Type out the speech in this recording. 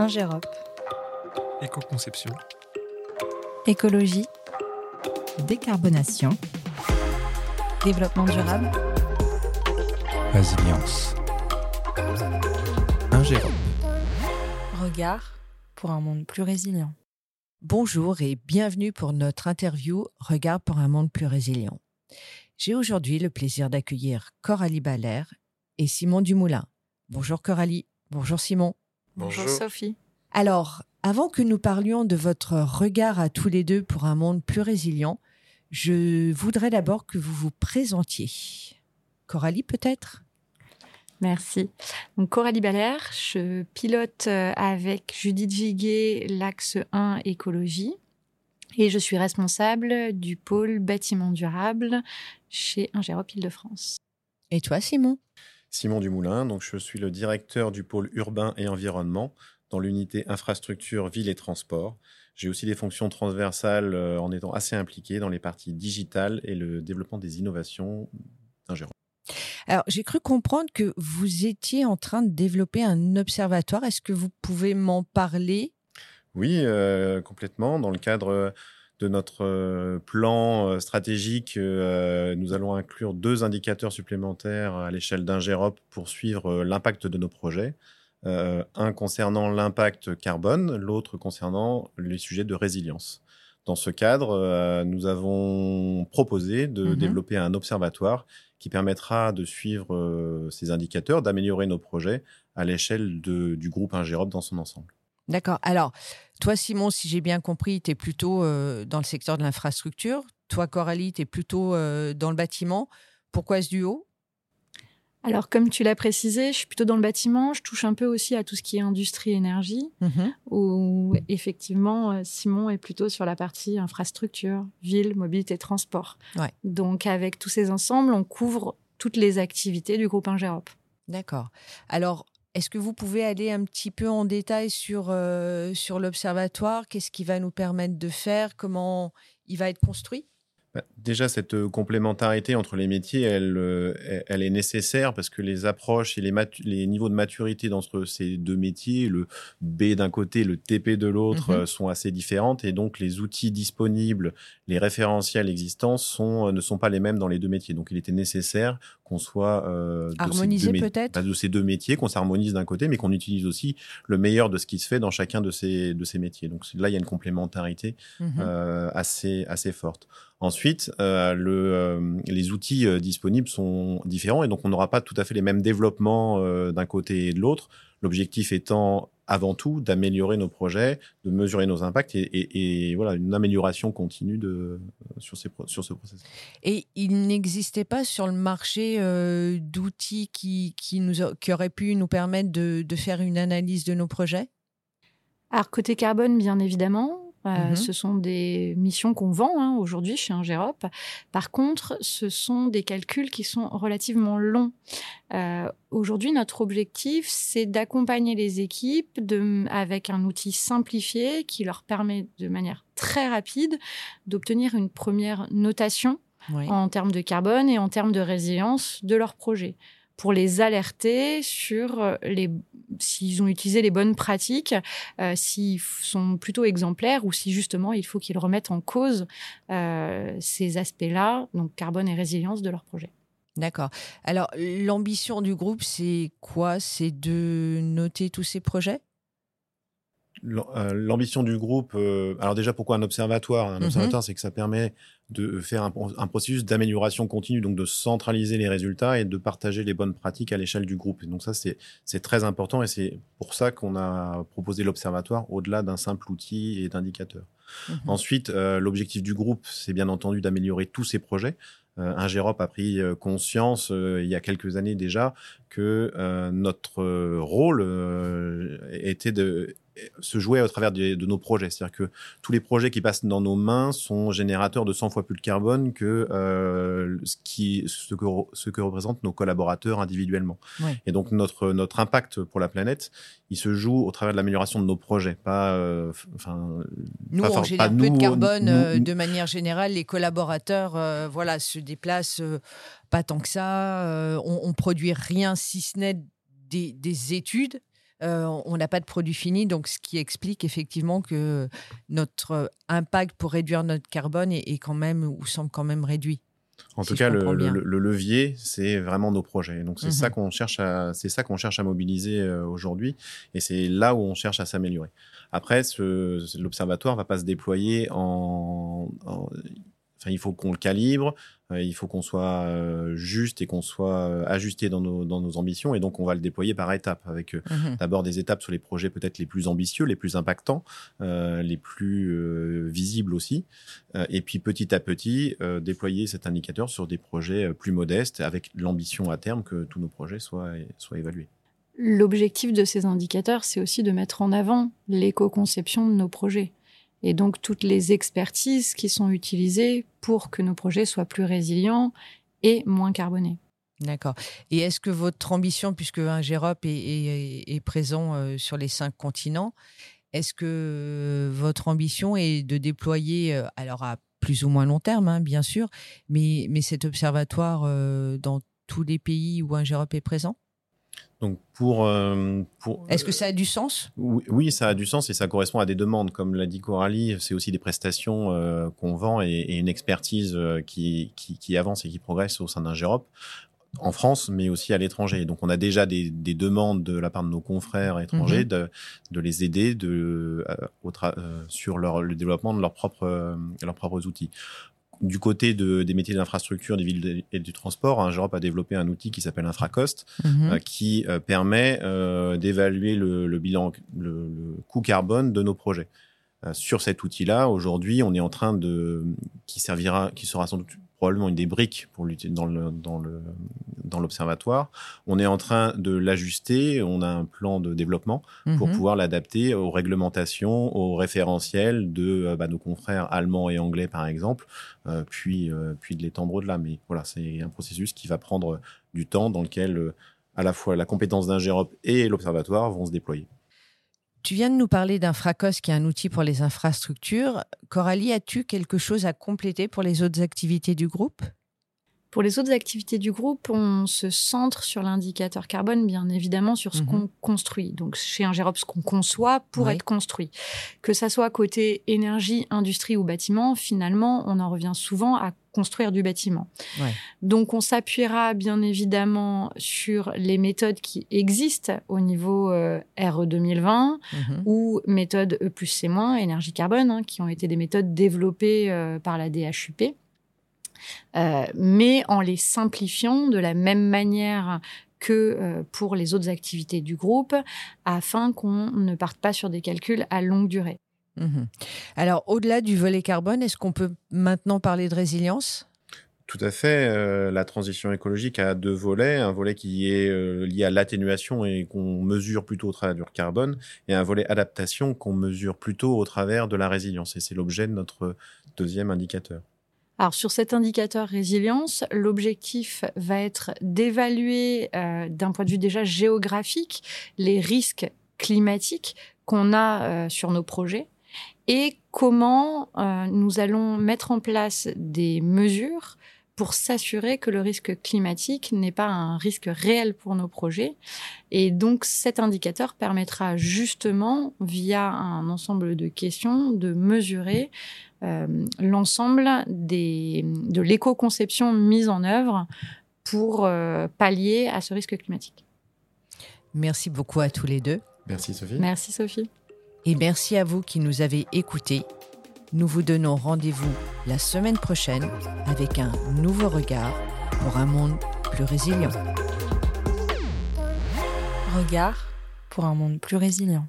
Ingérop. Éco-conception. Écologie. Décarbonation. Développement durable. Résilience. Ingérop. Regard pour un monde plus résilient. Bonjour et bienvenue pour notre interview Regard pour un monde plus résilient. J'ai aujourd'hui le plaisir d'accueillir Coralie Balaire et Simon Dumoulin. Bonjour Coralie. Bonjour Simon. Bonjour, Sophie. Alors, avant que nous parlions de votre regard à tous les deux pour un monde plus résilient, je voudrais d'abord que vous vous présentiez. Coralie, peut-être? Merci. Donc Coralie Balaire, je pilote euh, avec Judith Viguet l'axe 1 écologie et je suis responsable du pôle bâtiment durable chez Ingérop Île-de-France. Et toi, Simon? Simon Dumoulin, donc je suis le directeur du pôle urbain et environnement dans l'unité infrastructure, ville et transport. J'ai aussi des fonctions transversales euh, en étant assez impliqué dans les parties digitales et le développement des innovations d'Ingérop. Alors, j'ai cru comprendre que vous étiez en train de développer un observatoire. Est-ce que vous pouvez m'en parler? Oui, euh, complètement. Dans le cadre de notre euh, plan euh, stratégique, euh, nous allons inclure deux indicateurs supplémentaires à l'échelle d'Ingérop pour suivre l'impact de nos projets. Euh, un concernant l'impact carbone, l'autre concernant les sujets de résilience. Dans ce cadre, euh, nous avons proposé de Mhm. développer un observatoire qui permettra de suivre euh, ces indicateurs, d'améliorer nos projets à l'échelle du groupe Ingérop dans son ensemble. D'accord. Alors, toi, Simon, si j'ai bien compris, tu es plutôt euh, dans le secteur de l'infrastructure. Toi, Coralie, tu es plutôt euh, dans le bâtiment. Pourquoi ce duo? Alors comme tu l'as précisé, je suis plutôt dans le bâtiment, je touche un peu aussi à tout ce qui est industrie énergie Mhm. où effectivement euh, Simon est plutôt sur la partie infrastructure, ville, mobilité, transport. Ouais. Donc avec tous ces ensembles, on couvre toutes les activités du groupe Ingérop. D'accord. Alors, est-ce que vous pouvez aller un petit peu en détail sur, euh, sur l'observatoire? Qu'est-ce qui va nous permettre de faire? Comment il va être construit? Déjà, cette euh, complémentarité entre les métiers, elle, euh, elle- est nécessaire parce que les approches et les, niveaux de maturité entre ces deux métiers, le B d'un côté, le TP de l'autre, Mhm. euh, sont assez différentes et donc les outils disponibles, les référentiels existants sont, ne sont pas les mêmes dans les deux métiers. Donc, il était nécessaire qu'on soit euh, Harmonisé peut-être? bah, de ces deux métiers, qu'on s'harmonise d'un côté, mais qu'on utilise aussi le meilleur de ce qui se fait dans chacun de ces, de ces métiers. Donc là, il y a une complémentarité Mhm. euh, assez, assez forte. Ensuite, euh, le, euh, les outils euh, disponibles sont différents et donc on n'aura pas tout à fait les mêmes développements euh, d'un côté et de l'autre. L'objectif étant avant tout d'améliorer nos projets, de mesurer nos impacts et, et- et voilà une amélioration continue de, sur, ces, sur ce processus. Et il n'existait pas sur le marché euh, d'outils qui, qui, nous a- qui auraient pu nous permettre de, de faire une analyse de nos projets? Alors côté carbone, bien évidemment, euh, Mhm. ce sont des missions qu'on vend hein, aujourd'hui chez Ingérop. Par contre, ce sont des calculs qui sont relativement longs. Euh, aujourd'hui, notre objectif, c'est d'accompagner les équipes de, avec un outil simplifié qui leur permet de manière très rapide d'obtenir une première notation Oui. en termes de carbone et en termes de résilience de leur projet pour les alerter sur euh, les s'ils ont utilisé les bonnes pratiques, euh, s'ils sont plutôt exemplaires ou si justement il faut qu'ils remettent en cause euh, ces aspects-là, donc carbone et résilience de leur projet. D'accord. Alors, l'ambition du groupe, c'est quoi? C'est de noter tous ces projets? L'ambition du groupe, euh, alors déjà pourquoi un observatoire Un Mhm. observatoire, c'est que ça permet de faire un, un processus d'amélioration continue, donc de centraliser les résultats et de partager les bonnes pratiques à l'échelle du groupe. Et donc ça, c'est très important et c'est pour ça qu'on a proposé l'observatoire au-delà d'un simple outil et d'indicateur. Mhm. Ensuite, euh, l'objectif du groupe, c'est bien entendu d'améliorer tous ces projets. Euh, Ingérop a pris euh, conscience euh, il y a quelques années déjà que euh, notre euh, rôle euh, était de se jouer au travers de, de nos projets. C'est-à-dire que tous les projets qui passent dans nos mains sont générateurs de 100 fois plus de carbone que euh, ce, qui, ce, que, ce que représentent nos collaborateurs individuellement. Ouais. Et donc notre, notre impact pour la planète, il se joue au travers de l'amélioration de nos projets, pas... euh, enfin, Nous, pas on génère pas peu de carbone nous- euh, de manière générale. Les collaborateurs, voilà, se déplacent pas tant que ça. on, on produit rien si ce n'est des, des études on n'a pas de produit fini, donc ce qui explique effectivement que notre impact pour réduire notre carbone est, est quand même ou semble quand même réduit. En Si tout cas, le, levier, c'est vraiment nos projets. Donc c'est Mhm. ça qu'on cherche à, c'est ça qu'on cherche à mobiliser euh, aujourd'hui, et c'est là où on cherche à s'améliorer. Après, ce- l'observatoire va pas se déployer en, en- enfin, il faut qu'on le calibre, euh, il faut qu'on soit euh, juste et qu'on soit euh, ajusté dans nos, dans nos ambitions, et donc on va le déployer par étapes, avec euh, Mhm. d'abord des étapes sur les projets peut-être les plus ambitieux, les plus impactants, euh, les plus euh, visibles aussi, Euh, et puis petit à petit euh, déployer cet indicateur sur des projets euh, plus modestes, avec l'ambition à terme que tous nos projets soient, soient évalués. L'objectif de ces indicateurs, c'est aussi de mettre en avant l'éco-conception de nos projets. Et donc toutes les expertises qui sont utilisées pour que nos projets soient plus résilients et moins carbonés. D'accord. Et est-ce que votre ambition, puisque un GEROP est, présent euh, sur les cinq continents, est-ce que votre ambition est de déployer, euh, alors à plus ou moins long terme, hein, bien sûr, mais, cet observatoire euh, dans tous les pays où un GEROP est présent? Donc pour, euh, pour Est-ce que ça a du sens? Oui, oui, ça a du sens et ça correspond à des demandes. Comme l'a dit Coralie, c'est aussi des prestations euh, qu'on vend et, et une expertise euh, qui, qui, qui avance et qui progresse au sein d'un GEROP en France, mais aussi à l'étranger. Donc, on a déjà des, des demandes de la part de nos confrères étrangers Mhm. de, de les aider de, euh, au tra- euh, sur leur, le développement de euh, leurs propres outils. Du côté de, des métiers d'infrastructure, des villes et du transport, hein, GEROP a développé un outil qui s'appelle Infracost, Mhm. euh, qui euh, permet euh, d'évaluer le, le bilan, le, le coût carbone de nos projets. Euh, sur cet outil-là, aujourd'hui, on est en train de, qui servira, qui sera sans doute probablement une des briques pour lutter dans le dans le dans l'observatoire. On est en train de l'ajuster. On a un plan de développement pour Mhm. pouvoir l'adapter aux réglementations, aux référentiels de euh, bah, nos confrères allemands et anglais, par exemple, euh, puis, euh, puis de l'étendre au-delà. Mais voilà, c'est un processus qui va prendre du temps dans lequel euh, à la fois la compétence d'un GEROP et l'observatoire vont se déployer. Tu viens de nous parler d'Infracos, qui est un outil pour les infrastructures. Coralie, as-tu quelque chose à compléter pour les autres activités du groupe? Pour les autres activités du groupe, on se centre sur l'indicateur carbone, bien évidemment, sur ce Mhm. qu'on construit. Donc, chez un GEROP, ce qu'on conçoit pour être construit. Que ça soit côté énergie, industrie ou bâtiment, finalement, on en revient souvent à construire du bâtiment. Ouais. Donc, on s'appuiera bien évidemment sur les méthodes qui existent au niveau euh, RE 2020 Mhm. ou méthode E plus C-, énergie carbone, hein, qui ont été des méthodes développées euh, par la DHUP, euh, mais en les simplifiant de la même manière que euh, pour les autres activités du groupe, afin qu'on ne parte pas sur des calculs à longue durée. Mhm. Alors, au-delà du volet carbone, est-ce qu'on peut maintenant parler de résilience? Tout à fait. euh, la transition écologique a deux volets. Un volet qui est euh, lié à l'atténuation et qu'on mesure plutôt au travers du carbone, et un volet adaptation qu'on mesure plutôt au travers de la résilience. Et c'est l'objet de notre deuxième indicateur. Alors sur cet indicateur résilience, l'objectif va être d'évaluer euh, d'un point de vue déjà géographique les risques climatiques qu'on a euh, sur nos projets et comment euh, nous allons mettre en place des mesures pour s'assurer que le risque climatique n'est pas un risque réel pour nos projets. Et donc cet indicateur permettra justement, via un ensemble de questions, de mesurer euh, l'ensemble des, de l'éco-conception mise en œuvre pour euh, pallier à ce risque climatique. Merci beaucoup à tous les deux. Merci Sophie. Merci Sophie. Et merci à vous qui nous avez écoutés. Nous vous donnons rendez-vous la semaine prochaine avec un nouveau regard pour un monde plus résilient. Regard pour un monde plus résilient.